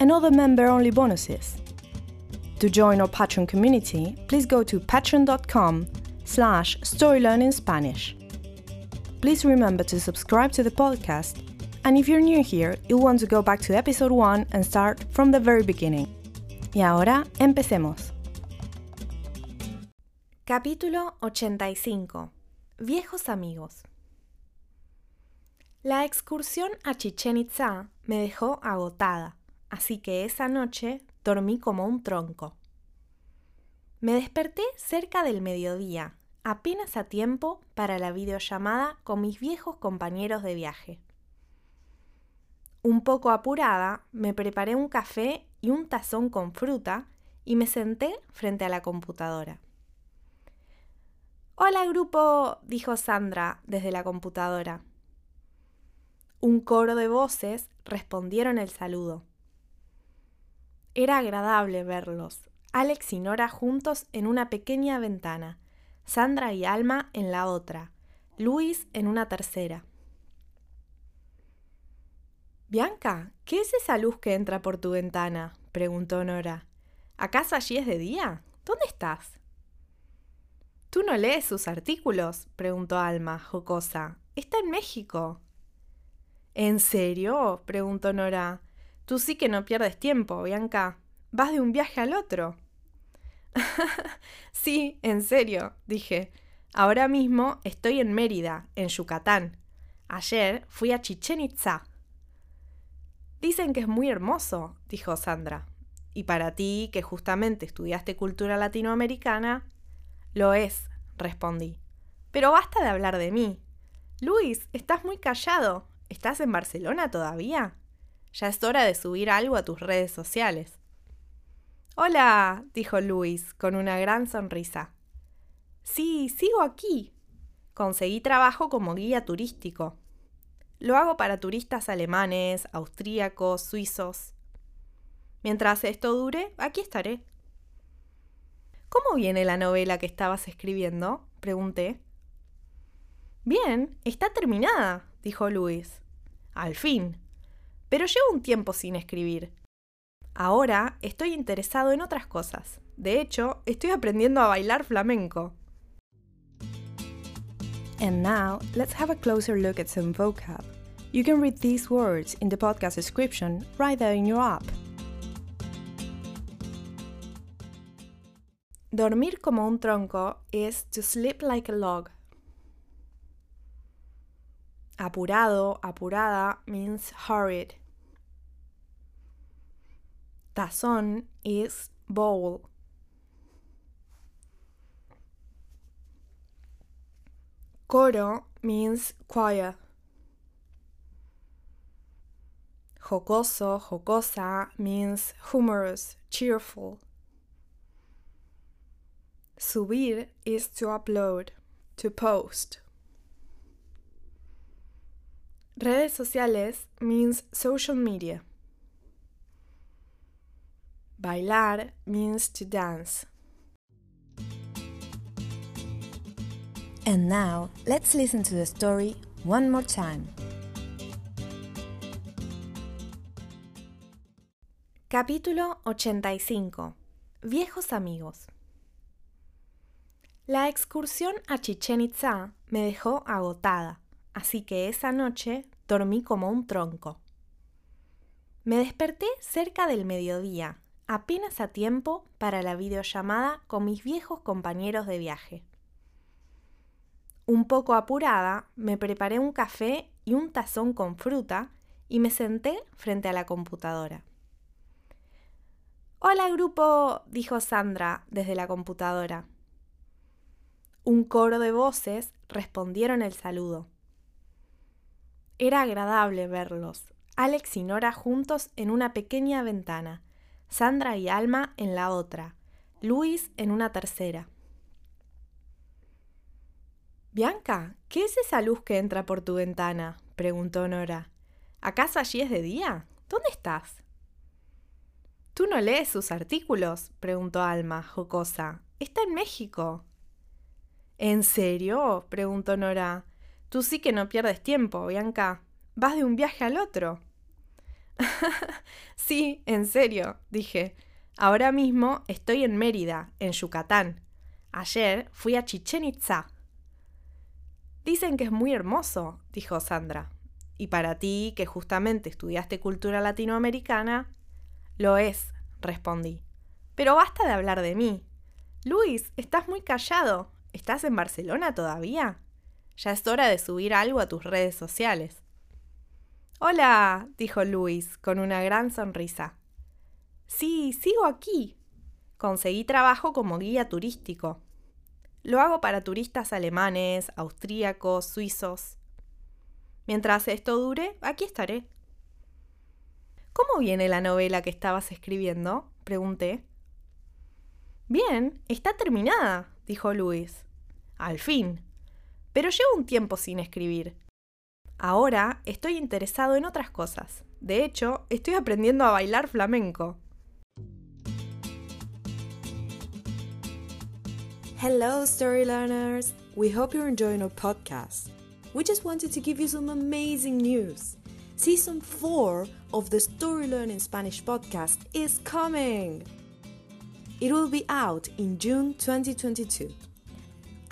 and other member-only bonuses. To join our Patreon community, please go to patreon.com slash storylearningspanish. Please remember to subscribe to the podcast, and if you're new here, you'll want to go back to episode 1 and start from the very beginning. Y ahora, empecemos. Capítulo 85. Viejos amigos. La excursión a Chichen Itza me dejó agotada así que esa noche dormí como un tronco. Me desperté cerca del mediodía, apenas a tiempo para la videollamada con mis viejos compañeros de viaje. Un poco apurada, me preparé un café y un tazón con fruta y me senté frente a la computadora. Hola grupo, dijo Sandra desde la computadora. Un coro de voces respondieron el saludo. Era agradable verlos, Alex y Nora juntos en una pequeña ventana, Sandra y Alma en la otra, Luis en una tercera. Bianca, ¿qué es esa luz que entra por tu ventana? preguntó Nora. ¿Acaso allí es de día? ¿Dónde estás? ¿Tú no lees sus artículos? preguntó Alma, jocosa. Está en México. ¿En serio? preguntó Nora. Tú sí que no pierdes tiempo, Bianca. Vas de un viaje al otro. sí, en serio, dije. Ahora mismo estoy en Mérida, en Yucatán. Ayer fui a Chichen Itza. Dicen que es muy hermoso, dijo Sandra. Y para ti, que justamente estudiaste cultura latinoamericana, lo es, respondí. Pero basta de hablar de mí. Luis, estás muy callado. ¿Estás en Barcelona todavía? Ya es hora de subir algo a tus redes sociales. Hola, dijo Luis con una gran sonrisa. Sí, sigo aquí. Conseguí trabajo como guía turístico. Lo hago para turistas alemanes, austríacos, suizos. Mientras esto dure, aquí estaré. ¿Cómo viene la novela que estabas escribiendo? pregunté. Bien, está terminada, dijo Luis. Al fin, pero llevo un tiempo sin escribir. Ahora estoy interesado en otras cosas. De hecho, estoy aprendiendo a bailar flamenco. And now, let's have a closer look at some vocab. You can read these words in the podcast description right there in your app. Dormir como un tronco is to sleep like a log. Apurado, apurada means hurried. Tazón is bowl. Coro means choir. Jocoso, jocosa means humorous, cheerful. Subir is to upload, to post. Redes sociales means social media. Bailar means to dance. And now, let's listen to the story one more time. Capítulo 85. Viejos amigos. La excursión a Chichen Itza me dejó agotada, así que esa noche dormí como un tronco. Me desperté cerca del mediodía, apenas a tiempo para la videollamada con mis viejos compañeros de viaje. Un poco apurada, me preparé un café y un tazón con fruta y me senté frente a la computadora. Hola grupo, dijo Sandra desde la computadora. Un coro de voces respondieron el saludo. Era agradable verlos, Alex y Nora juntos en una pequeña ventana, Sandra y Alma en la otra, Luis en una tercera. Bianca, ¿qué es esa luz que entra por tu ventana? preguntó Nora. ¿Acaso allí es de día? ¿Dónde estás? ¿Tú no lees sus artículos? preguntó Alma, jocosa. Está en México. ¿En serio? preguntó Nora. Tú sí que no pierdes tiempo, Bianca. Vas de un viaje al otro. sí, en serio, dije. Ahora mismo estoy en Mérida, en Yucatán. Ayer fui a Chichen Itza. Dicen que es muy hermoso, dijo Sandra. Y para ti, que justamente estudiaste cultura latinoamericana, lo es, respondí. Pero basta de hablar de mí. Luis, estás muy callado. ¿Estás en Barcelona todavía? Ya es hora de subir algo a tus redes sociales. Hola, dijo Luis con una gran sonrisa. Sí, sigo aquí. Conseguí trabajo como guía turístico. Lo hago para turistas alemanes, austríacos, suizos. Mientras esto dure, aquí estaré. ¿Cómo viene la novela que estabas escribiendo? pregunté. Bien, está terminada, dijo Luis. Al fin. Pero llevo un tiempo sin escribir. Ahora estoy interesado en otras cosas. De hecho, estoy aprendiendo a bailar flamenco. Hello, story learners! We hope you're enjoying our podcast. We just wanted to give you some amazing news. Season 4 of the Story Learning Spanish podcast is coming! It will be out in June 2022.